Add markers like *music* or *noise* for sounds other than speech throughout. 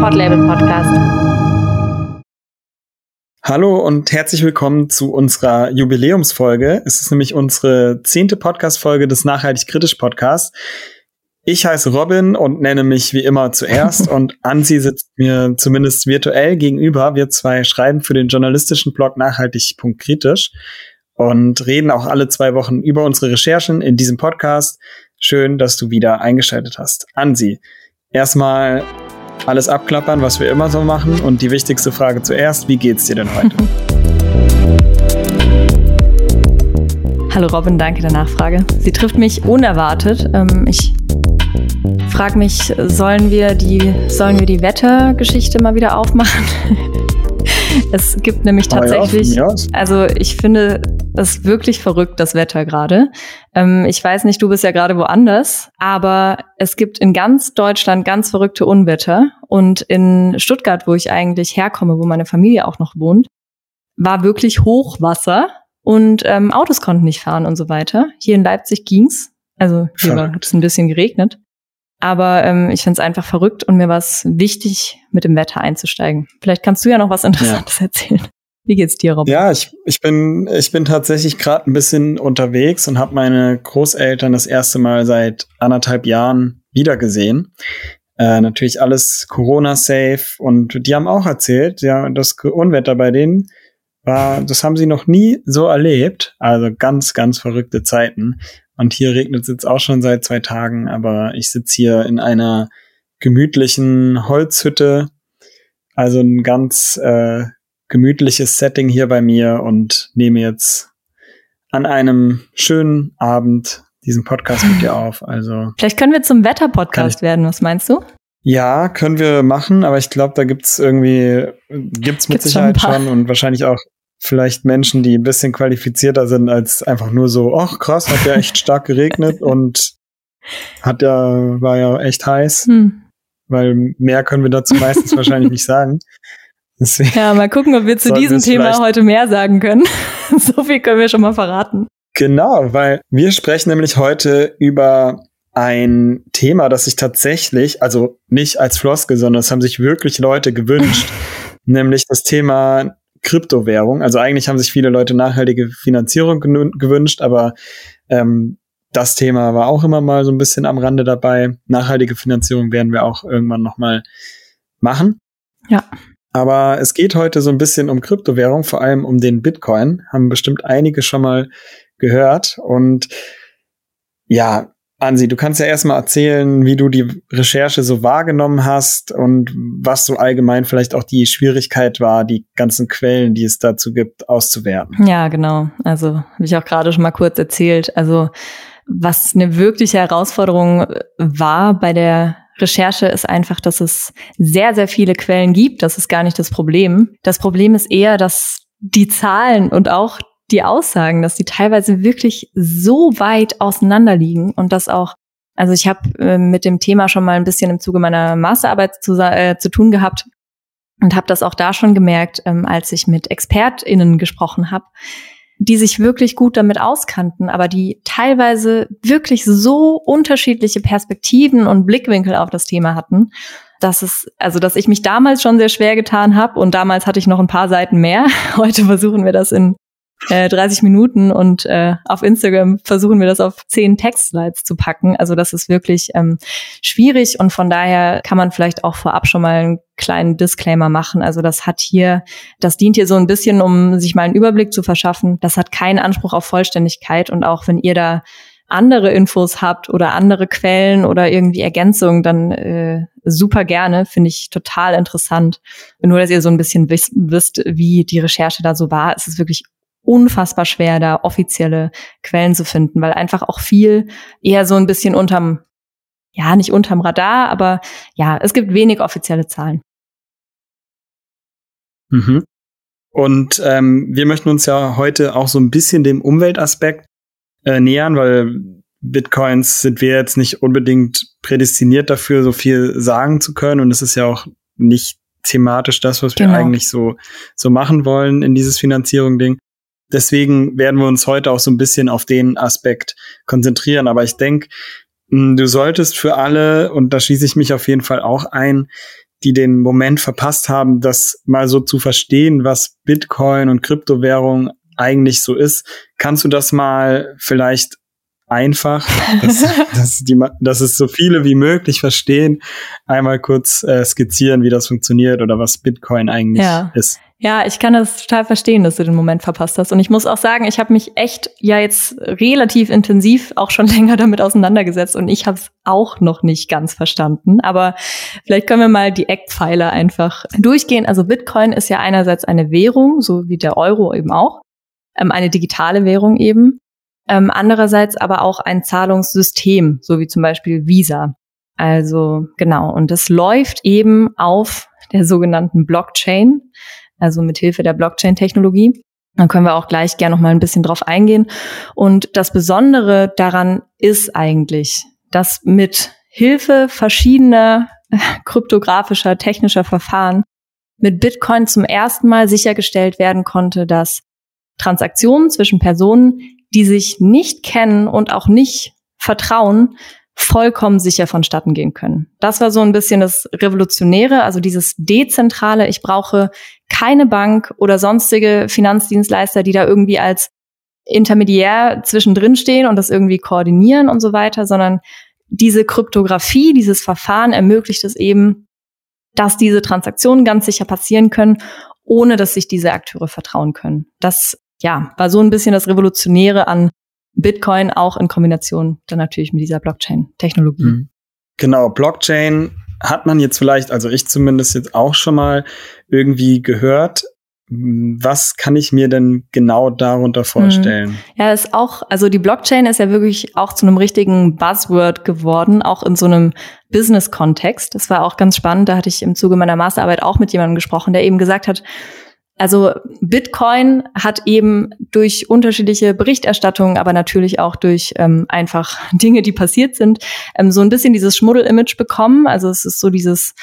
Podlabel Podcast. Hallo und herzlich willkommen zu unserer Jubiläumsfolge. Es ist nämlich unsere zehnte Podcast-Folge des Nachhaltig Kritisch Podcasts. Ich heiße Robin und nenne mich wie immer zuerst *laughs* und Ansi sitzt mir zumindest virtuell gegenüber. Wir zwei schreiben für den journalistischen Blog nachhaltig.kritisch und reden auch alle zwei Wochen über unsere Recherchen in diesem Podcast. Schön, dass du wieder eingeschaltet hast. Ansi, erstmal alles abklappern, was wir immer so machen. Und die wichtigste Frage zuerst, wie geht's dir denn heute? *laughs* Hallo Robin, danke der Nachfrage. Sie trifft mich unerwartet. Ähm, ich frage mich, sollen wir die, sollen wir die Wettergeschichte mal wieder aufmachen? *laughs* es gibt nämlich tatsächlich, ja, also ich finde es wirklich verrückt, das Wetter gerade. Ähm, ich weiß nicht, du bist ja gerade woanders, aber es gibt in ganz Deutschland ganz verrückte Unwetter. Und in Stuttgart, wo ich eigentlich herkomme, wo meine Familie auch noch wohnt, war wirklich Hochwasser und ähm, Autos konnten nicht fahren und so weiter. Hier in Leipzig ging's. Also hier hat es ein bisschen geregnet. Aber ähm, ich finde es einfach verrückt und mir war es wichtig, mit dem Wetter einzusteigen. Vielleicht kannst du ja noch was Interessantes ja. erzählen. Wie geht's dir, Rob? Ja, ich, ich bin ich bin tatsächlich gerade ein bisschen unterwegs und habe meine Großeltern das erste Mal seit anderthalb Jahren wiedergesehen. Äh, natürlich alles Corona-safe und die haben auch erzählt, ja, das Unwetter bei denen war, das haben sie noch nie so erlebt. Also ganz, ganz verrückte Zeiten. Und hier regnet es jetzt auch schon seit zwei Tagen, aber ich sitze hier in einer gemütlichen Holzhütte. Also ein ganz äh, gemütliches Setting hier bei mir und nehme jetzt an einem schönen Abend diesen Podcast mit dir auf. Also vielleicht können wir zum Wetter-Podcast werden. Was meinst du? Ja, können wir machen, aber ich glaube, da gibt's irgendwie gibt's mit gibt's Sicherheit schon, schon, und wahrscheinlich auch vielleicht Menschen, die ein bisschen qualifizierter sind als einfach nur so, ach krass, hat ja echt stark geregnet *laughs* und hat ja, war ja echt heiß. Hm. Weil mehr können wir dazu meistens wahrscheinlich nicht sagen. Deswegen ja, mal gucken, ob wir zu diesem Thema heute mehr sagen können. *laughs* so viel können wir schon mal verraten. Genau, weil wir sprechen nämlich heute über ein Thema, das sich tatsächlich, also nicht als Floskel, sondern es haben sich wirklich Leute gewünscht, *laughs* nämlich das Thema Kryptowährung. Also eigentlich haben sich viele Leute nachhaltige Finanzierung gewünscht, aber ähm, das Thema war auch immer mal so ein bisschen am Rande dabei. Nachhaltige Finanzierung werden wir auch irgendwann noch mal machen. Ja. Aber es geht heute so ein bisschen um Kryptowährung, vor allem um den Bitcoin. Haben bestimmt einige schon mal gehört. Und ja, Ansi, du kannst ja erstmal erzählen, wie du die Recherche so wahrgenommen hast und was so allgemein vielleicht auch die Schwierigkeit war, die ganzen Quellen, die es dazu gibt, auszuwerten. Ja, genau. Also, habe ich auch gerade schon mal kurz erzählt. Also, was eine wirkliche Herausforderung war bei der Recherche ist einfach, dass es sehr, sehr viele Quellen gibt. Das ist gar nicht das Problem. Das Problem ist eher, dass die Zahlen und auch die Aussagen, dass die teilweise wirklich so weit auseinander liegen und dass auch, also ich habe äh, mit dem Thema schon mal ein bisschen im Zuge meiner Masterarbeit zu, äh, zu tun gehabt und habe das auch da schon gemerkt, ähm, als ich mit ExpertInnen gesprochen habe, die sich wirklich gut damit auskannten, aber die teilweise wirklich so unterschiedliche Perspektiven und Blickwinkel auf das Thema hatten, dass es, also dass ich mich damals schon sehr schwer getan habe und damals hatte ich noch ein paar Seiten mehr. *laughs* Heute versuchen wir das in äh, 30 Minuten und äh, auf Instagram versuchen wir das auf 10 Textslides zu packen. Also das ist wirklich ähm, schwierig und von daher kann man vielleicht auch vorab schon mal einen kleinen Disclaimer machen. Also das hat hier, das dient hier so ein bisschen, um sich mal einen Überblick zu verschaffen. Das hat keinen Anspruch auf Vollständigkeit und auch wenn ihr da andere Infos habt oder andere Quellen oder irgendwie Ergänzungen, dann äh, super gerne, finde ich total interessant. Nur, dass ihr so ein bisschen wisst, wisst, wie die Recherche da so war. Es ist wirklich unfassbar schwer, da offizielle Quellen zu finden, weil einfach auch viel eher so ein bisschen unterm, ja, nicht unterm Radar, aber ja, es gibt wenig offizielle Zahlen. Mhm. Und ähm, wir möchten uns ja heute auch so ein bisschen dem Umweltaspekt äh, nähern, weil Bitcoins sind wir jetzt nicht unbedingt prädestiniert dafür, so viel sagen zu können. Und es ist ja auch nicht thematisch das, was wir genau. eigentlich so, so machen wollen in dieses Finanzierung-Ding. Deswegen werden wir uns heute auch so ein bisschen auf den Aspekt konzentrieren. Aber ich denke, du solltest für alle, und da schließe ich mich auf jeden Fall auch ein, die den Moment verpasst haben, das mal so zu verstehen, was Bitcoin und Kryptowährung eigentlich so ist. Kannst du das mal vielleicht einfach, *laughs* dass, dass, die, dass es so viele wie möglich verstehen, einmal kurz äh, skizzieren, wie das funktioniert oder was Bitcoin eigentlich ja. ist? Ja, ich kann das total verstehen, dass du den Moment verpasst hast. Und ich muss auch sagen, ich habe mich echt ja jetzt relativ intensiv auch schon *laughs* länger damit auseinandergesetzt und ich habe es auch noch nicht ganz verstanden. Aber vielleicht können wir mal die Eckpfeiler einfach durchgehen. Also Bitcoin ist ja einerseits eine Währung, so wie der Euro eben auch, ähm, eine digitale Währung eben. Ähm, andererseits aber auch ein Zahlungssystem, so wie zum Beispiel Visa. Also genau, und das läuft eben auf der sogenannten Blockchain also mit Hilfe der Blockchain-Technologie. Dann können wir auch gleich gerne noch mal ein bisschen drauf eingehen. Und das Besondere daran ist eigentlich, dass mit Hilfe verschiedener *laughs* kryptografischer, technischer Verfahren mit Bitcoin zum ersten Mal sichergestellt werden konnte, dass Transaktionen zwischen Personen, die sich nicht kennen und auch nicht vertrauen, vollkommen sicher vonstatten gehen können. Das war so ein bisschen das Revolutionäre, also dieses Dezentrale. Ich brauche keine Bank oder sonstige Finanzdienstleister, die da irgendwie als Intermediär zwischendrin stehen und das irgendwie koordinieren und so weiter, sondern diese Kryptographie, dieses Verfahren ermöglicht es eben, dass diese Transaktionen ganz sicher passieren können, ohne dass sich diese Akteure vertrauen können. Das ja, war so ein bisschen das Revolutionäre an Bitcoin auch in Kombination dann natürlich mit dieser Blockchain-Technologie. Mhm. Genau, Blockchain hat man jetzt vielleicht, also ich zumindest jetzt auch schon mal irgendwie gehört. Was kann ich mir denn genau darunter vorstellen? Ja, ist auch, also die Blockchain ist ja wirklich auch zu einem richtigen Buzzword geworden, auch in so einem Business-Kontext. Das war auch ganz spannend. Da hatte ich im Zuge meiner Masterarbeit auch mit jemandem gesprochen, der eben gesagt hat, also Bitcoin hat eben durch unterschiedliche Berichterstattungen, aber natürlich auch durch ähm, einfach *laughs* Dinge, die passiert sind, ähm, so ein bisschen dieses Schmuddel-Image bekommen. Also es ist so dieses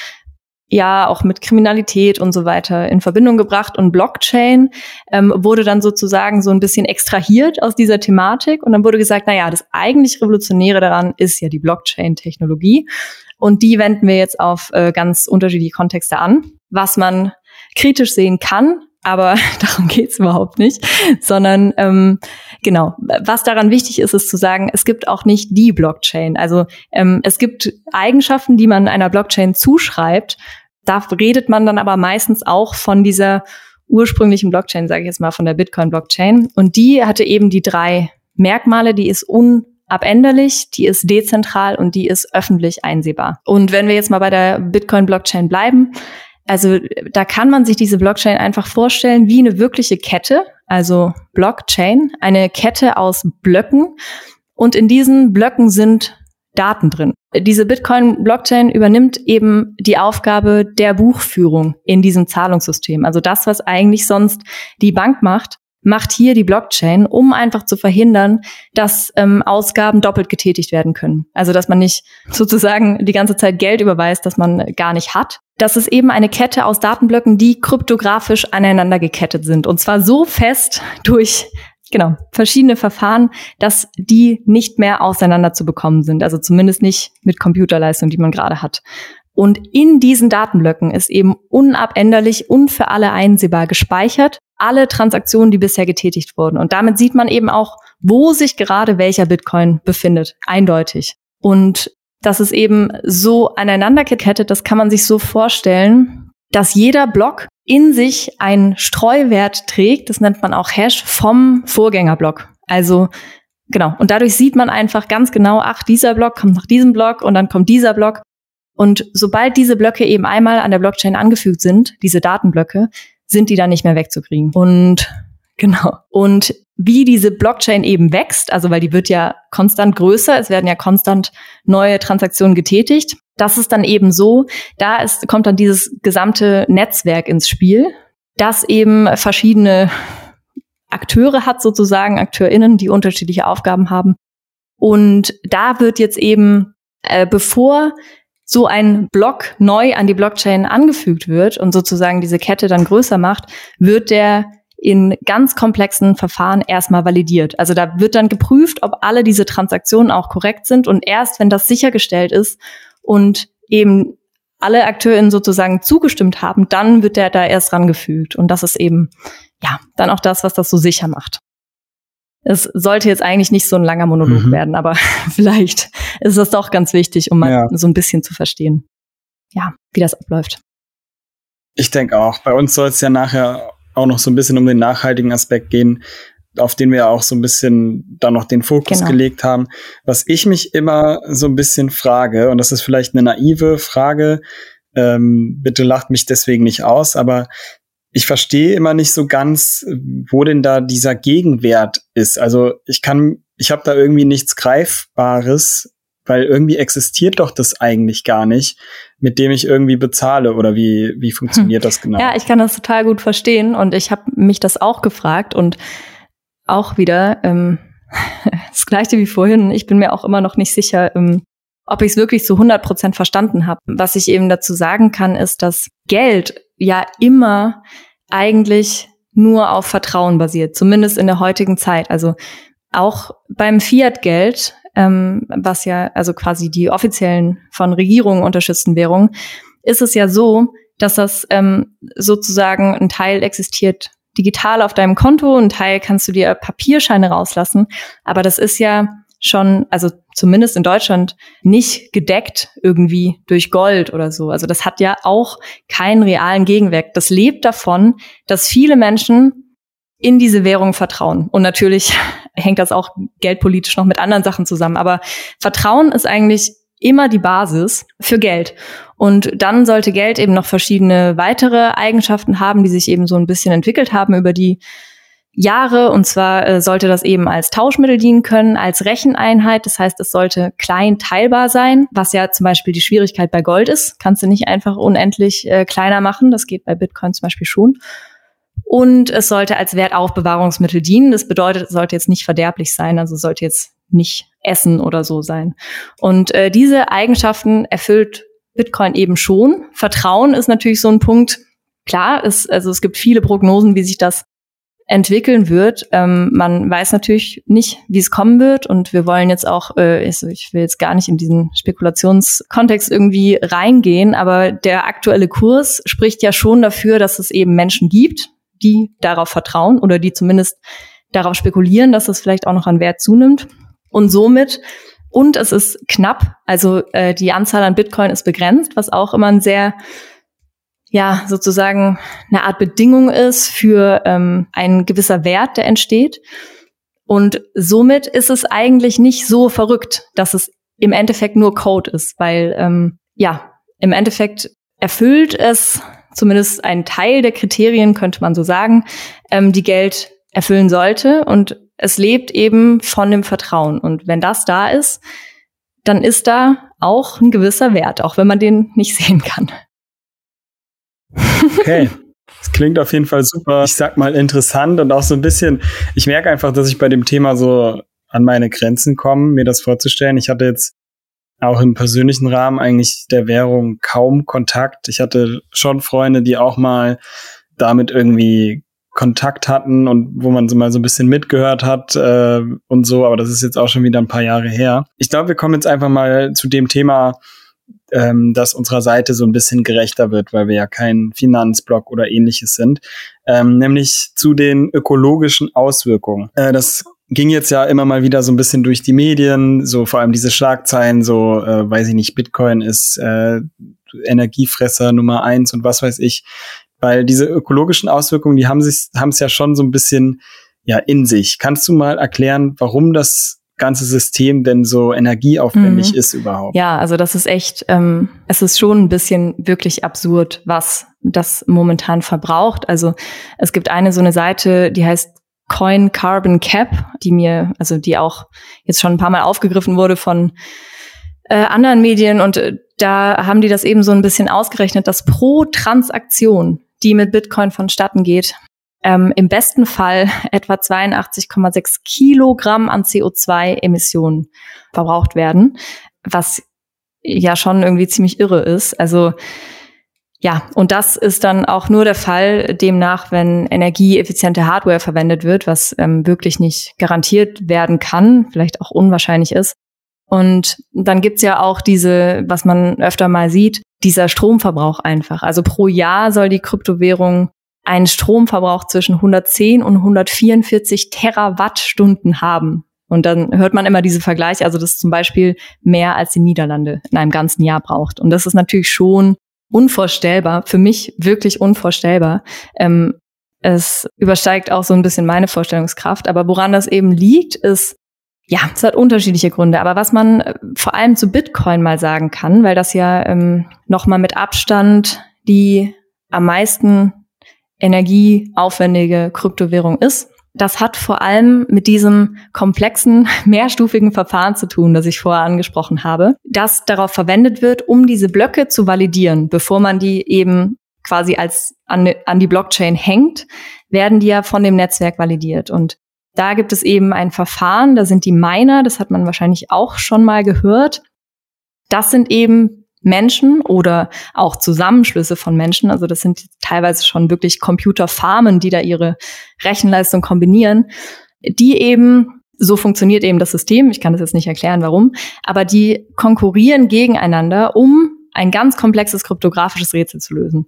ja auch mit Kriminalität und so weiter in Verbindung gebracht. Und Blockchain ähm, wurde dann sozusagen so ein bisschen extrahiert aus dieser Thematik. Und dann wurde gesagt, na ja, das eigentlich Revolutionäre daran ist ja die Blockchain-Technologie. Und die wenden wir jetzt auf äh, ganz unterschiedliche Kontexte an, was man kritisch sehen kann, aber *laughs* darum geht's überhaupt nicht, sondern ähm, genau, was daran wichtig ist, ist zu sagen, es gibt auch nicht die Blockchain. Also ähm, es gibt Eigenschaften, die man einer Blockchain zuschreibt. Da redet man dann aber meistens auch von dieser ursprünglichen Blockchain, sage ich jetzt mal, von der Bitcoin-Blockchain. Und die hatte eben die drei Merkmale, die ist unabänderlich, die ist dezentral und die ist öffentlich einsehbar. Und wenn wir jetzt mal bei der Bitcoin-Blockchain bleiben, also da kann man sich diese Blockchain einfach vorstellen wie eine wirkliche Kette, also Blockchain, eine Kette aus Blöcken. Und in diesen Blöcken sind Daten drin. Diese Bitcoin-Blockchain übernimmt eben die Aufgabe der Buchführung in diesem Zahlungssystem. Also das, was eigentlich sonst die Bank macht, macht hier die Blockchain, um einfach zu verhindern, dass ähm, Ausgaben doppelt getätigt werden können. Also dass man nicht sozusagen die ganze Zeit Geld überweist, das man gar nicht hat. Das ist eben eine Kette aus Datenblöcken, die kryptografisch aneinander gekettet sind. Und zwar so fest durch genau, verschiedene Verfahren, dass die nicht mehr auseinander zu bekommen sind. Also zumindest nicht mit Computerleistung, die man gerade hat. Und in diesen Datenblöcken ist eben unabänderlich und für alle einsehbar gespeichert alle Transaktionen, die bisher getätigt wurden. Und damit sieht man eben auch, wo sich gerade welcher Bitcoin befindet. Eindeutig. Und das ist eben so aneinander gekettet, das kann man sich so vorstellen, dass jeder Block in sich einen Streuwert trägt, das nennt man auch Hash, vom Vorgängerblock. Also genau, und dadurch sieht man einfach ganz genau, ach, dieser Block kommt nach diesem Block und dann kommt dieser Block. Und sobald diese Blöcke eben einmal an der Blockchain angefügt sind, diese Datenblöcke, sind die dann nicht mehr wegzukriegen. Und genau. Und wie diese Blockchain eben wächst, also weil die wird ja konstant größer, es werden ja konstant neue Transaktionen getätigt. Das ist dann eben so, da ist, kommt dann dieses gesamte Netzwerk ins Spiel, das eben verschiedene Akteure hat sozusagen, AkteurInnen, die unterschiedliche Aufgaben haben. Und da wird jetzt eben, äh, bevor so ein Block neu an die Blockchain angefügt wird und sozusagen diese Kette dann größer macht, wird der in ganz komplexen Verfahren erstmal validiert. Also da wird dann geprüft, ob alle diese Transaktionen auch korrekt sind und erst wenn das sichergestellt ist und eben alle AkteurInnen sozusagen zugestimmt haben, dann wird der da erst rangefügt. Und das ist eben, ja, dann auch das, was das so sicher macht. Es sollte jetzt eigentlich nicht so ein langer Monolog mhm. werden, aber *laughs* vielleicht ist das doch ganz wichtig, um mal ja. so ein bisschen zu verstehen, ja, wie das abläuft. Ich denke auch. Bei uns soll es ja nachher auch noch so ein bisschen um den nachhaltigen Aspekt gehen, auf den wir ja auch so ein bisschen da noch den Fokus genau. gelegt haben. Was ich mich immer so ein bisschen frage, und das ist vielleicht eine naive Frage, ähm, bitte lacht mich deswegen nicht aus, aber ich verstehe immer nicht so ganz, wo denn da dieser Gegenwert ist. Also ich kann, ich habe da irgendwie nichts Greifbares, weil irgendwie existiert doch das eigentlich gar nicht, mit dem ich irgendwie bezahle oder wie wie funktioniert hm. das genau? Ja, ich kann das total gut verstehen und ich habe mich das auch gefragt und auch wieder ähm, *laughs* das gleiche wie vorhin. Ich bin mir auch immer noch nicht sicher, ähm, ob ich es wirklich zu 100 Prozent verstanden habe. Was ich eben dazu sagen kann, ist, dass Geld ja immer eigentlich nur auf Vertrauen basiert, zumindest in der heutigen Zeit. Also auch beim Fiat-Geld, ähm, was ja also quasi die offiziellen von Regierungen unterstützten Währungen, ist es ja so, dass das ähm, sozusagen ein Teil existiert digital auf deinem Konto, ein Teil kannst du dir Papierscheine rauslassen, aber das ist ja schon, also zumindest in Deutschland, nicht gedeckt irgendwie durch Gold oder so. Also das hat ja auch keinen realen Gegenwert. Das lebt davon, dass viele Menschen in diese Währung vertrauen. Und natürlich *laughs* hängt das auch geldpolitisch noch mit anderen Sachen zusammen. Aber Vertrauen ist eigentlich immer die Basis für Geld. Und dann sollte Geld eben noch verschiedene weitere Eigenschaften haben, die sich eben so ein bisschen entwickelt haben über die Jahre. Und zwar äh, sollte das eben als Tauschmittel dienen können, als Recheneinheit. Das heißt, es sollte klein teilbar sein, was ja zum Beispiel die Schwierigkeit bei Gold ist. Kannst du nicht einfach unendlich äh, kleiner machen. Das geht bei Bitcoin zum Beispiel schon. Und es sollte als Wertaufbewahrungsmittel dienen. Das bedeutet, es sollte jetzt nicht verderblich sein. Also sollte jetzt nicht Essen oder so sein. Und äh, diese Eigenschaften erfüllt Bitcoin eben schon. Vertrauen ist natürlich so ein Punkt. Klar, es, also es gibt viele Prognosen, wie sich das entwickeln wird. Ähm, man weiß natürlich nicht, wie es kommen wird und wir wollen jetzt auch, äh, also ich will jetzt gar nicht in diesen Spekulationskontext irgendwie reingehen, aber der aktuelle Kurs spricht ja schon dafür, dass es eben Menschen gibt, die darauf vertrauen oder die zumindest darauf spekulieren, dass es vielleicht auch noch an Wert zunimmt und somit und es ist knapp, also äh, die Anzahl an Bitcoin ist begrenzt, was auch immer ein sehr ja sozusagen eine Art Bedingung ist für ähm, ein gewisser Wert, der entsteht. Und somit ist es eigentlich nicht so verrückt, dass es im Endeffekt nur Code ist, weil ähm, ja, im Endeffekt erfüllt es zumindest einen Teil der Kriterien, könnte man so sagen, ähm, die Geld erfüllen sollte. Und es lebt eben von dem Vertrauen. Und wenn das da ist, dann ist da auch ein gewisser Wert, auch wenn man den nicht *laughs* sehen kann. Okay. *laughs* Das klingt auf jeden Fall super, ich sag mal interessant und auch so ein bisschen, ich merke einfach, dass ich bei dem Thema so an meine Grenzen komme, mir das vorzustellen. Ich hatte jetzt auch im persönlichen Rahmen eigentlich der Währung kaum Kontakt. Ich hatte schon Freunde, die auch mal damit irgendwie Kontakt hatten und wo man so mal so ein bisschen mitgehört hat äh, und so, aber das ist jetzt auch schon wieder ein paar Jahre her. Ich glaube, wir kommen jetzt einfach mal zu dem Thema, ähm, dass unserer Seite so ein bisschen gerechter wird, weil wir ja kein Finanzblock oder ähnliches sind, ähm, nämlich zu den ökologischen Auswirkungen. Äh, das ging jetzt ja immer mal wieder so ein bisschen durch die Medien, so vor allem diese Schlagzeilen, so äh, weiß ich nicht, Bitcoin ist äh, Energiefresser Nummer eins und was weiß ich, weil diese ökologischen Auswirkungen, die haben sich haben es ja schon so ein bisschen ja in sich. Kannst du mal erklären, warum das ganze System denn so energieaufwendig mhm. ist überhaupt. Ja, also das ist echt, ähm, es ist schon ein bisschen wirklich absurd, was das momentan verbraucht. Also es gibt eine so eine Seite, die heißt Coin Carbon Cap, die mir, also die auch jetzt schon ein paar Mal aufgegriffen wurde von äh, anderen Medien und äh, da haben die das eben so ein bisschen ausgerechnet, dass pro Transaktion, die mit Bitcoin vonstatten geht, ähm, im besten Fall *laughs* etwa 82,6 Kilogramm an CO2-Emissionen verbraucht werden, was ja schon irgendwie ziemlich irre ist. Also ja, und das ist dann auch nur der Fall demnach, wenn energieeffiziente Hardware verwendet wird, was ähm, wirklich nicht garantiert werden kann, vielleicht auch unwahrscheinlich ist. Und dann gibt's ja auch diese, was man öfter mal sieht, dieser Stromverbrauch einfach. Also pro Jahr soll die Kryptowährung einen Stromverbrauch zwischen 110 und 144 Terawattstunden haben. Und dann hört man immer diese Vergleiche, also das ist zum Beispiel mehr als die Niederlande in einem ganzen Jahr braucht. Und das ist natürlich schon unvorstellbar, für mich wirklich unvorstellbar. Ähm, es übersteigt auch so ein bisschen meine Vorstellungskraft. Aber woran das eben liegt, ist, ja, es hat unterschiedliche Gründe. Aber was man äh, vor allem zu Bitcoin mal sagen kann, weil das ja ähm, nochmal mit Abstand die am meisten energieaufwendige Kryptowährung ist, das hat vor allem mit diesem komplexen, *laughs* mehrstufigen Verfahren zu tun, das ich vorher angesprochen habe, das darauf verwendet wird, um diese Blöcke zu validieren, bevor man die eben quasi als an, an die Blockchain hängt, werden die ja von dem Netzwerk validiert. Und da gibt es eben ein Verfahren, da sind die Miner, das hat man wahrscheinlich auch schon mal gehört. Das sind eben Menschen oder auch Zusammenschlüsse von Menschen. Also das sind teilweise schon wirklich Computerfarmen, die da ihre Rechenleistung kombinieren, die eben so funktioniert eben das System. Ich kann das jetzt nicht erklären, warum, aber die konkurrieren gegeneinander, um ein ganz komplexes kryptografisches Rätsel zu lösen.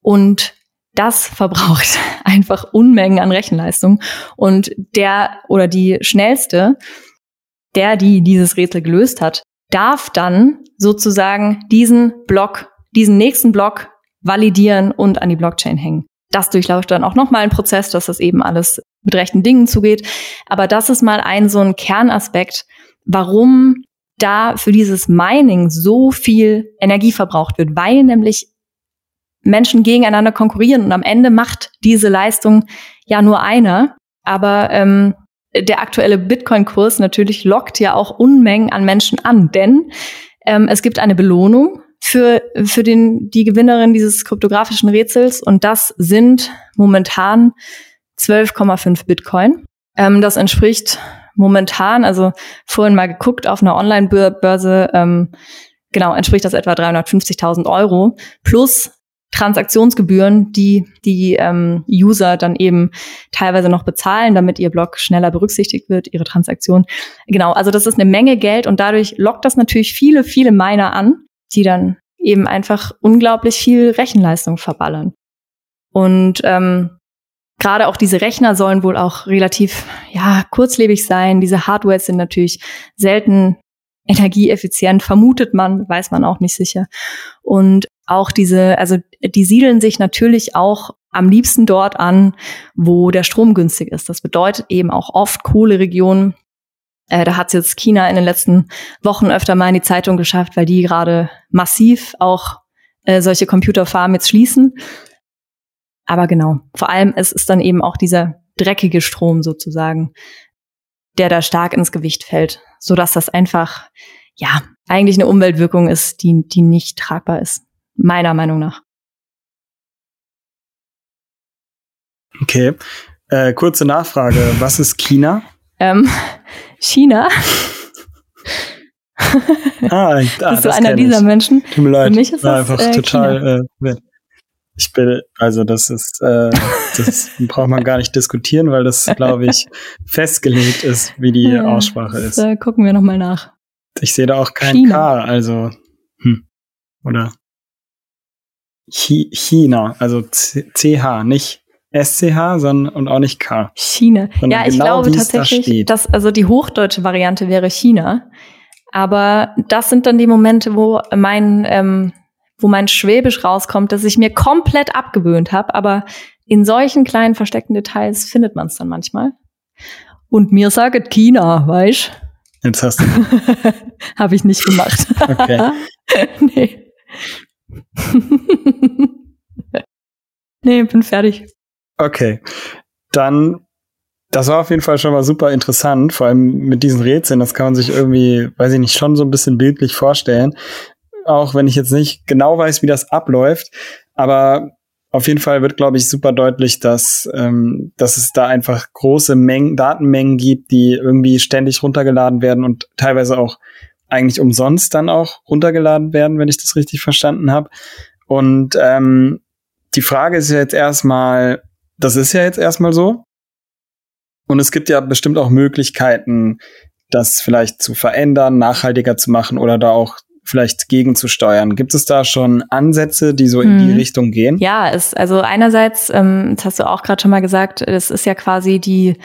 Und das verbraucht *laughs* einfach Unmengen an Rechenleistung. Und der oder die schnellste, der, die dieses Rätsel gelöst hat, darf dann sozusagen diesen Block, diesen nächsten Block validieren und an die Blockchain hängen. Das durchläuft dann auch nochmal ein Prozess, dass das eben alles mit rechten Dingen zugeht. Aber das ist mal ein so ein Kernaspekt, warum da für dieses Mining so viel Energie verbraucht wird, weil nämlich Menschen gegeneinander konkurrieren und am Ende macht diese Leistung ja nur einer. Aber ähm, der aktuelle Bitcoin-Kurs natürlich lockt ja auch Unmengen an Menschen an, denn ähm, es gibt eine Belohnung für, für den, die Gewinnerin dieses kryptografischen Rätsels und das sind momentan 12,5 Bitcoin. Ähm, das entspricht momentan, also vorhin mal geguckt auf einer Online-Börse, ähm, genau, entspricht das etwa 350.000 Euro plus Transaktionsgebühren, die die ähm, User dann eben teilweise noch bezahlen, damit ihr Blog schneller berücksichtigt wird, ihre Transaktion. Genau, also das ist eine Menge Geld und dadurch lockt das natürlich viele, viele Miner an, die dann eben einfach unglaublich viel Rechenleistung verballern. Und ähm, gerade auch diese Rechner sollen wohl auch relativ ja kurzlebig sein. Diese Hardwares sind natürlich selten energieeffizient, vermutet man, weiß man auch nicht sicher. Und auch diese, also die siedeln sich natürlich auch am liebsten dort an, wo der Strom günstig ist. Das bedeutet eben auch oft Kohleregionen. Äh, da hat es jetzt China in den letzten Wochen öfter mal in die Zeitung geschafft, weil die gerade massiv auch äh, solche Computerfarmen jetzt schließen. Aber genau, vor allem es ist dann eben auch dieser dreckige Strom sozusagen, der da stark ins Gewicht fällt, so dass das einfach ja eigentlich eine Umweltwirkung ist, die die nicht tragbar ist, meiner Meinung nach. Okay, äh, kurze Nachfrage: Was ist China? Ähm, China. ah, ah, Bist du einer dieser ich. Menschen? Tut mir leid. Für mich ist das einfach äh, total. Äh, ich bin, also das ist, äh, *laughs* das braucht man gar nicht diskutieren, weil das, glaube ich, *laughs* festgelegt ist, wie die Ja, Aussprache das, ist. Äh, gucken wir nochmal nach. Ich sehe da auch kein China. K, also hm. oder Chi China, also C- CH, nicht SCH, sondern und auch nicht K. China. Sondern Ja, ich genau, glaube da tatsächlich, steht. dass also die hochdeutsche Variante wäre China. Aber das sind dann die Momente, wo mein ähm, wo mein Schwäbisch rauskommt, dass ich mir komplett abgewöhnt habe. Aber in solchen kleinen versteckten Details findet man es dann manchmal. Und mir sagt China, weißt? Jetzt hast du. *laughs* habe ich nicht gemacht. Okay. *laughs* nee. *laughs* nee, bin fertig. Okay. Dann, das war auf jeden Fall schon mal super interessant, vor allem mit diesen Rätseln. Das kann man sich irgendwie, weiß ich nicht, schon so ein bisschen bildlich vorstellen. Auch wenn ich jetzt nicht genau weiß, wie das abläuft. Aber auf jeden Fall wird, glaube ich, super deutlich, dass, ähm, dass es da einfach große Mengen, Datenmengen gibt, die irgendwie ständig runtergeladen werden und teilweise auch eigentlich umsonst dann auch runtergeladen werden, wenn ich das richtig verstanden habe. Und ähm, die Frage ist ja jetzt erstmal, das ist ja jetzt erstmal so. Und es gibt ja bestimmt auch Möglichkeiten, das vielleicht zu verändern, nachhaltiger zu machen oder da auch vielleicht gegenzusteuern. Gibt es da schon Ansätze, die so in die hm. Richtung gehen? Ja, ist also einerseits, ähm, das hast du auch gerade schon mal gesagt, es ist ja quasi die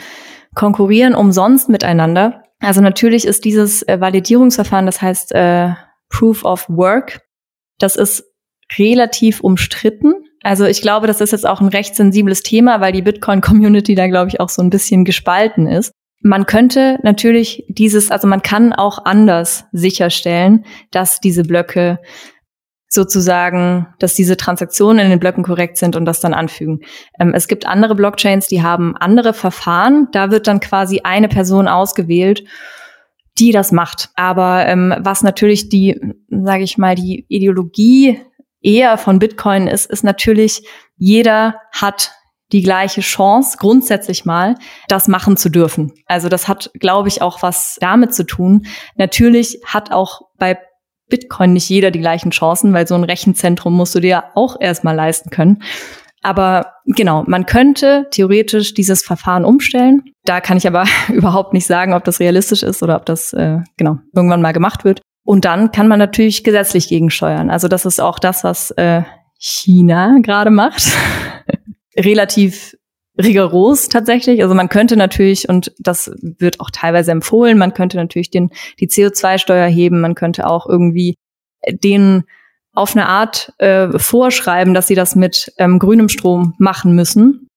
konkurrieren umsonst miteinander. Also natürlich ist dieses äh, Validierungsverfahren, das heißt äh, Proof of Work, das ist relativ umstritten. Also ich glaube, das ist jetzt auch ein recht sensibles Thema, weil die Bitcoin-Community da, glaube ich, auch so ein bisschen gespalten ist. Man könnte natürlich dieses, also man kann auch anders sicherstellen, dass diese Blöcke sozusagen, dass diese Transaktionen in den Blöcken korrekt sind und das dann anfügen. Ähm, es gibt andere Blockchains, die haben andere Verfahren. Da wird dann quasi eine Person ausgewählt, die das macht. Aber ähm, was natürlich die, sage ich mal, die Ideologie eher von Bitcoin ist, ist natürlich, jeder hat die gleiche Chance, grundsätzlich mal, das machen zu dürfen. Also das hat, glaube ich, auch was damit zu tun. Natürlich hat auch bei Bitcoin nicht jeder die gleichen Chancen, weil so ein Rechenzentrum musst du dir auch erstmal leisten können. Aber genau, man könnte theoretisch dieses Verfahren umstellen. Da kann ich aber *laughs* überhaupt nicht sagen, ob das realistisch ist oder ob das äh, genau irgendwann mal gemacht wird. Und dann kann man natürlich gesetzlich gegensteuern. Also das ist auch das, was äh, China gerade macht. *laughs* Relativ rigoros tatsächlich. Also man könnte natürlich, und das wird auch teilweise empfohlen, man könnte natürlich den, die CO2-Steuer heben, man könnte auch irgendwie den auf eine Art äh, vorschreiben, dass sie das mit ähm, grünem Strom machen müssen.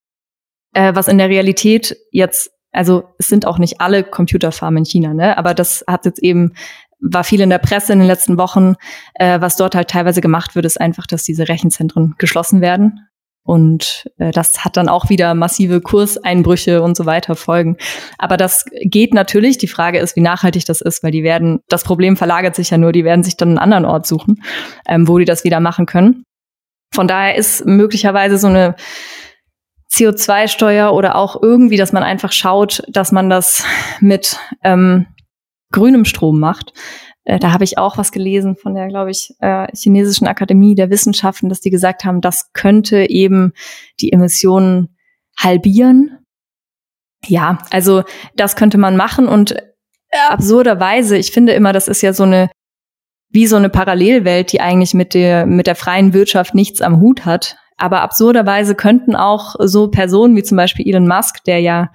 Äh, was in der Realität jetzt, also es sind auch nicht alle Computerfarmen in China, ne? Aber das hat jetzt eben war viel in der Presse in den letzten Wochen. Äh, was dort halt teilweise gemacht wird, ist einfach, dass diese Rechenzentren geschlossen werden. Und äh, das hat dann auch wieder massive Kurseinbrüche und so weiter Folgen. Aber das geht natürlich. Die Frage ist, wie nachhaltig das ist, weil die werden, das Problem verlagert sich ja nur, die werden sich dann einen anderen Ort suchen, ähm, wo die das wieder machen können. Von daher ist möglicherweise so eine CO2-Steuer oder auch irgendwie, dass man einfach schaut, dass man das mit ähm, grünem Strom macht. Äh, da habe ich auch was gelesen von der, glaube ich, äh, chinesischen Akademie der Wissenschaften, dass die gesagt haben, das könnte eben die Emissionen halbieren. Ja, also das könnte man machen und äh, absurderweise, ich finde immer, das ist ja so eine wie so eine Parallelwelt, die eigentlich mit der mit der freien Wirtschaft nichts am Hut hat. Aber absurderweise könnten auch so Personen wie zum Beispiel Elon Musk, der ja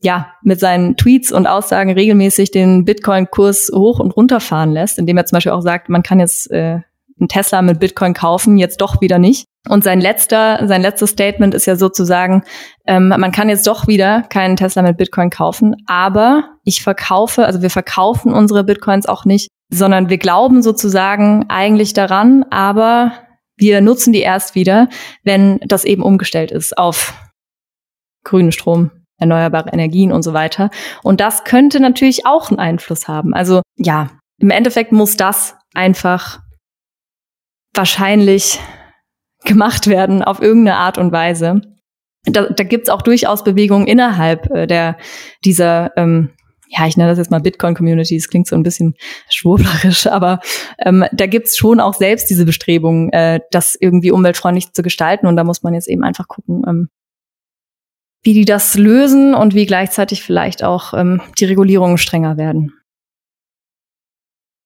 ja, mit seinen Tweets und Aussagen regelmäßig den Bitcoin-Kurs hoch und runter fahren lässt, indem er zum Beispiel auch sagt, man kann jetzt äh, einen Tesla mit Bitcoin kaufen, jetzt doch wieder nicht. Und sein letzter, sein letztes Statement ist ja sozusagen, ähm, man kann jetzt doch wieder keinen Tesla mit Bitcoin kaufen, aber ich verkaufe, also wir verkaufen unsere Bitcoins auch nicht, sondern wir glauben sozusagen eigentlich daran, aber wir nutzen die erst wieder, wenn das eben umgestellt ist auf grünen Strom, erneuerbare Energien und so weiter. Und das könnte natürlich auch einen Einfluss haben. Also ja, im Endeffekt muss das einfach wahrscheinlich gemacht werden auf irgendeine Art und Weise. Da, da gibt's auch durchaus Bewegungen innerhalb äh, der dieser ähm, ja, ich nenne das jetzt mal Bitcoin-Community, das klingt so ein bisschen schwurblerisch, aber ähm, da gibt's schon auch selbst diese Bestrebungen, äh, das irgendwie umweltfreundlich zu gestalten. Und da muss man jetzt eben einfach gucken, ähm, wie die das lösen und wie gleichzeitig vielleicht auch ähm, die Regulierungen strenger werden.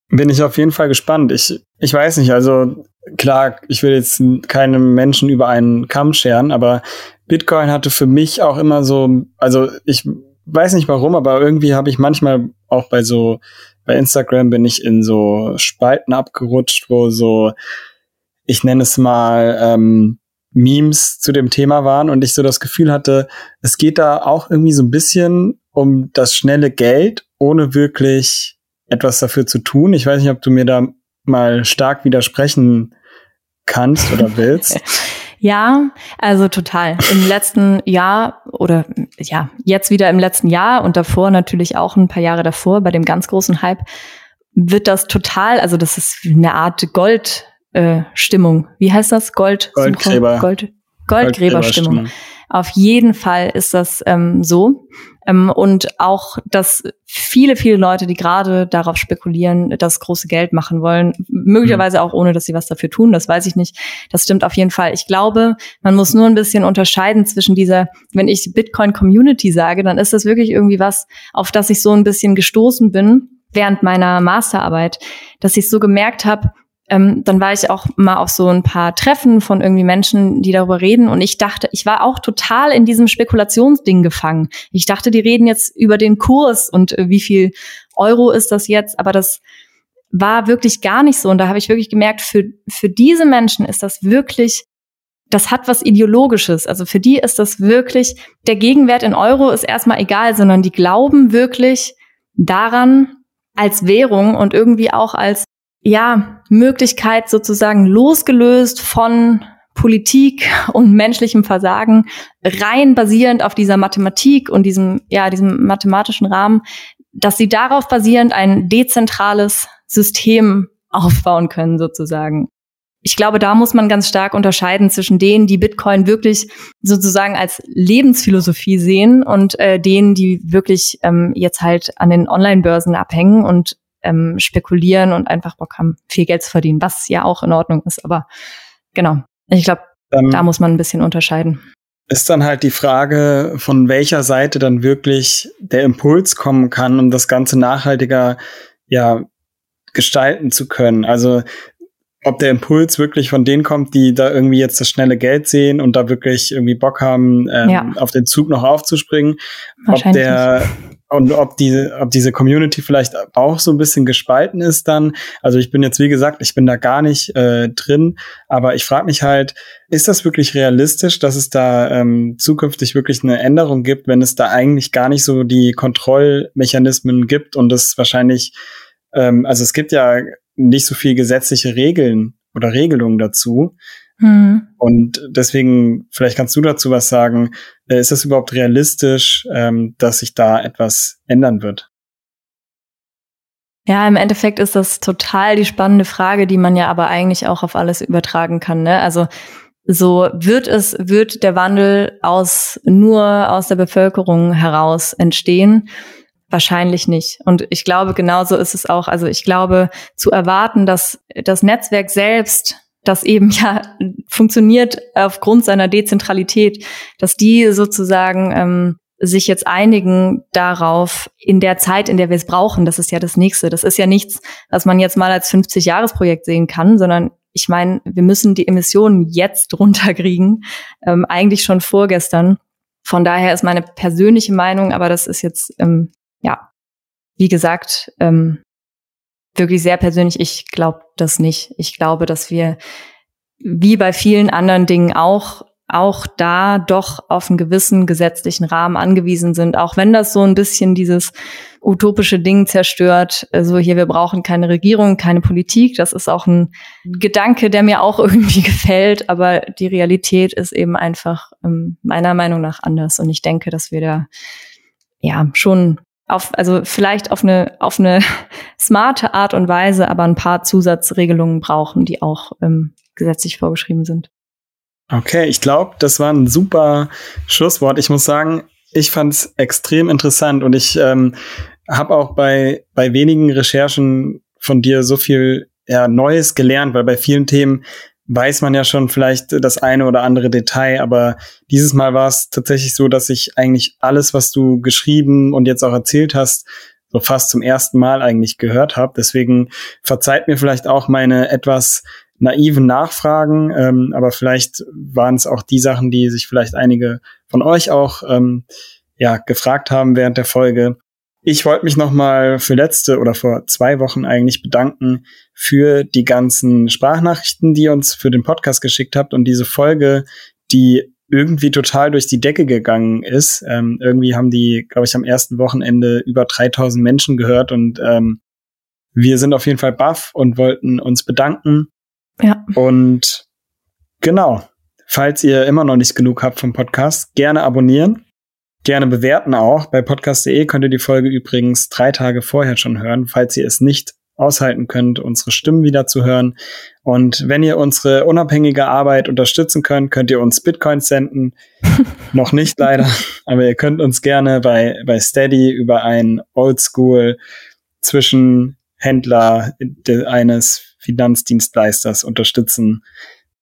Bin ich auf jeden Fall gespannt. Ich, ich weiß nicht, also klar, ich will jetzt keinem Menschen über einen Kamm scheren, aber Bitcoin hatte für mich auch immer so, also ich weiß nicht warum, aber irgendwie habe ich manchmal auch bei so, bei Instagram bin ich in so Spalten abgerutscht, wo so, ich nenne es mal, ähm, Memes zu dem Thema waren und ich so das Gefühl hatte, es geht da auch irgendwie so ein bisschen um das schnelle Geld, ohne wirklich etwas dafür zu tun. Ich weiß nicht, ob du mir da mal stark widersprechen kannst oder *laughs* willst. Ja, also total. Im letzten Jahr oder ja, jetzt wieder im letzten Jahr und davor natürlich auch ein paar Jahre davor bei dem ganz großen Hype wird das total, also das ist eine Art Gold äh, Stimmung. Wie heißt das? Gold Goldgräber. Gold, Goldgräberstimmung. Auf jeden Fall ist das ähm, so. Ähm, und auch, dass viele, viele Leute, die gerade darauf spekulieren, das große Geld machen wollen, möglicherweise mhm. auch ohne, dass sie was dafür tun, das weiß ich nicht. Das stimmt auf jeden Fall. Ich glaube, man muss nur ein bisschen unterscheiden zwischen dieser, wenn ich Bitcoin Community sage, dann ist das wirklich irgendwie was, auf das ich so ein bisschen gestoßen bin während meiner Masterarbeit, dass ich so gemerkt habe, ähm, dann war ich auch mal auf so ein paar Treffen von irgendwie Menschen, die darüber reden. Und ich dachte, ich war auch total in diesem Spekulationsding gefangen. Ich dachte, die reden jetzt über den Kurs und äh, wie viel Euro ist das jetzt. Aber das war wirklich gar nicht so. Und da habe ich wirklich gemerkt, für, für diese Menschen ist das wirklich das hat was Ideologisches. Also für die ist das wirklich, der Gegenwert in Euro ist erstmal egal, sondern die glauben wirklich daran als Währung und irgendwie auch als, ja, Möglichkeit sozusagen losgelöst von Politik und menschlichem Versagen, rein basierend auf dieser Mathematik und diesem, ja, diesem mathematischen Rahmen, dass sie darauf basierend ein dezentrales System aufbauen können sozusagen. Ich glaube, da muss man ganz stark unterscheiden zwischen denen, die Bitcoin wirklich sozusagen als Lebensphilosophie sehen und äh, denen, die wirklich ähm, jetzt halt an den Online-Börsen abhängen und ähm, spekulieren und einfach Bock haben, viel Geld zu verdienen, was ja auch in Ordnung ist. Aber genau, ich glaube, ähm, da muss man ein bisschen unterscheiden. Ist dann halt die Frage, von welcher Seite dann wirklich der Impuls kommen kann, um das Ganze nachhaltiger ja gestalten zu können. Also ob der Impuls wirklich von denen kommt, die da irgendwie jetzt das schnelle Geld sehen und da wirklich irgendwie Bock haben, ähm, ja. auf den Zug noch aufzuspringen. Ob der und ob diese, ob diese Community vielleicht auch so ein bisschen gespalten ist dann. Also ich bin jetzt, wie gesagt, ich bin da gar nicht äh, drin, aber ich frage mich halt, ist das wirklich realistisch, dass es da ähm, zukünftig wirklich eine Änderung gibt, wenn es da eigentlich gar nicht so die Kontrollmechanismen gibt und es wahrscheinlich, ähm, also es gibt ja nicht so viel gesetzliche Regeln oder Regelungen dazu. Mhm. Und deswegen, vielleicht kannst du dazu was sagen. Äh, ist es überhaupt realistisch, ähm, dass sich da etwas ändern wird? Ja, im Endeffekt ist das total die spannende Frage, die man ja aber eigentlich auch auf alles übertragen kann. Ne? Also so wird es, wird der Wandel aus nur aus der Bevölkerung heraus entstehen. Wahrscheinlich nicht. Und ich glaube, genauso ist es auch. Also ich glaube, zu erwarten, dass das Netzwerk selbst, das eben ja funktioniert aufgrund seiner Dezentralität, dass die sozusagen ähm, sich jetzt einigen darauf in der Zeit, in der wir es brauchen. Das ist ja das Nächste. Das ist ja nichts, was man jetzt mal als 50-Jahres-Projekt sehen kann, sondern ich meine, wir müssen die Emissionen jetzt *laughs* runterkriegen, ähm, eigentlich schon vorgestern. Von daher ist meine persönliche Meinung, aber das ist jetzt ähm, ja, wie gesagt, ähm, wirklich sehr persönlich, ich glaube das nicht. Ich glaube, dass wir, wie bei vielen anderen Dingen auch, auch da doch auf einen gewissen gesetzlichen Rahmen angewiesen sind, auch wenn das so ein bisschen dieses utopische Ding zerstört. So also hier, wir brauchen keine Regierung, keine Politik. Das ist auch ein Gedanke, der mir auch *laughs* irgendwie gefällt. Aber die Realität ist eben einfach ähm, meiner Meinung nach anders. Und ich denke, dass wir da ja schon auf, also vielleicht auf eine, auf eine *laughs* smarte Art und Weise, aber ein paar Zusatzregelungen brauchen, die auch ähm, gesetzlich vorgeschrieben sind. Okay, ich glaube, das war ein super Schlusswort. Ich muss sagen, ich fand es extrem interessant und ich ähm, habe auch bei, bei wenigen Recherchen von dir so viel ja, Neues gelernt, weil bei vielen Themen weiß man ja schon vielleicht das eine oder andere Detail, aber dieses Mal war es tatsächlich so, dass ich eigentlich alles, was du geschrieben und jetzt auch erzählt hast, so fast zum ersten Mal eigentlich gehört habe. Deswegen verzeiht mir vielleicht auch meine etwas naiven Nachfragen, ähm, aber vielleicht waren es auch die Sachen, die sich vielleicht einige von euch auch ähm, ja gefragt haben während der Folge. Ich wollte mich nochmal für letzte oder vor zwei Wochen eigentlich bedanken für die ganzen Sprachnachrichten, die ihr uns für den Podcast geschickt habt und diese Folge, die irgendwie total durch die Decke gegangen ist. Ähm, irgendwie haben die, glaube ich, am ersten Wochenende über 3000 Menschen gehört und ähm, wir sind auf jeden Fall baff und wollten uns bedanken. Ja. Und genau, falls ihr immer noch nicht genug habt vom Podcast, gerne abonnieren gerne bewerten auch. Bei podcast.de könnt ihr die Folge übrigens drei Tage vorher schon hören, falls ihr es nicht aushalten könnt, unsere Stimmen wieder zu hören. Und wenn ihr unsere unabhängige Arbeit unterstützen könnt, könnt ihr uns Bitcoins senden. *laughs* Noch nicht leider, aber ihr könnt uns gerne bei, bei Steady über ein Oldschool Zwischenhändler eines Finanzdienstleisters unterstützen.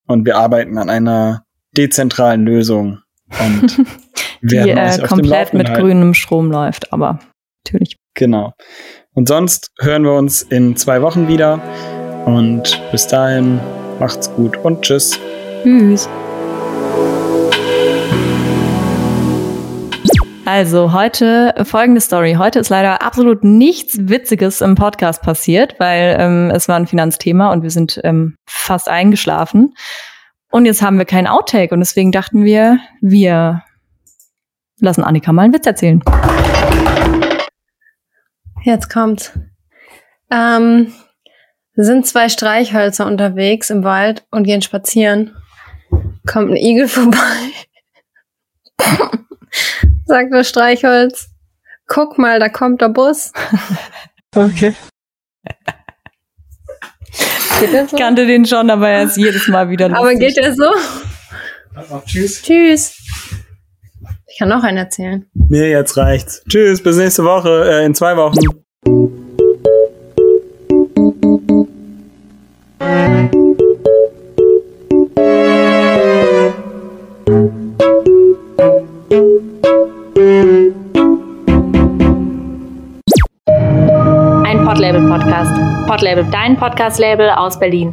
Und wir arbeiten an einer dezentralen Lösung. Und *laughs* die äh, komplett mit halten. grünem Strom läuft, aber natürlich. Genau. Und sonst hören wir uns in zwei Wochen wieder. Und bis dahin, macht's gut und tschüss. Tschüss. Also heute folgende Story. Heute ist leider absolut nichts Witziges im Podcast passiert, weil ähm, es war ein Finanzthema und wir sind ähm, fast eingeschlafen. Und jetzt haben wir kein Outtake und deswegen dachten wir, wir lassen Annika mal einen Witz erzählen. Jetzt kommt's. Ähm, sind zwei Streichhölzer unterwegs im Wald und gehen spazieren. Kommt ein Igel *laughs* vorbei. Sagt das Streichholz. Guck mal, da kommt der Bus. *laughs* Okay. Geht der so? Ich kannte den schon, aber er ist jedes Mal wieder lustig. Aber geht der so? Tschüss. Tschüss. Ich kann noch einen erzählen. Mir jetzt reicht's. Tschüss, bis nächste Woche, äh, in zwei Wochen. Ein Podlabel-Podcast. Podlabel, dein Podcast-Label aus Berlin.